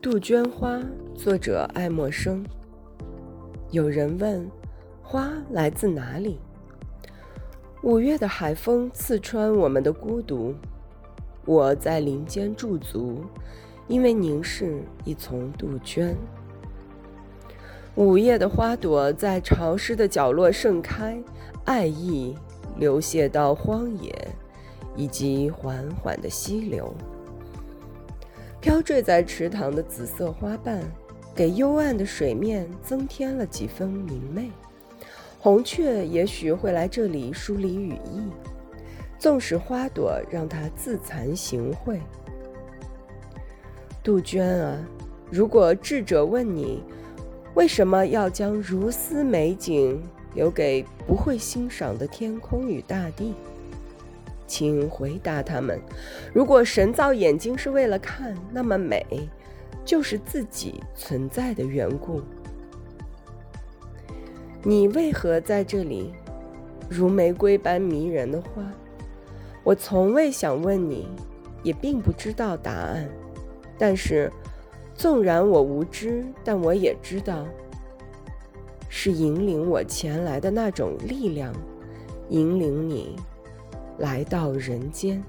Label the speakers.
Speaker 1: 杜鹃花，作者爱默生。有人问，花来自哪里？五月的海风刺穿我们的孤独。我在林间驻足，因为凝视一丛杜鹃。午夜的花朵在潮湿的角落盛开，爱意流泻到荒野，以及缓缓的溪流。飘坠在池塘的紫色花瓣，给幽暗的水面增添了几分明媚。红雀也许会来这里梳理羽翼，纵使花朵让它自惭形秽。杜鹃啊，如果智者问你，为什么要将如斯美景留给不会欣赏的天空与大地？请回答他们：如果神造眼睛是为了看，那么美就是自己存在的缘故。你为何在这里，如玫瑰般迷人的花？我从未想问你，也并不知道答案。但是，纵然我无知，但我也知道，是引领我前来的那种力量，引领你。来到人间。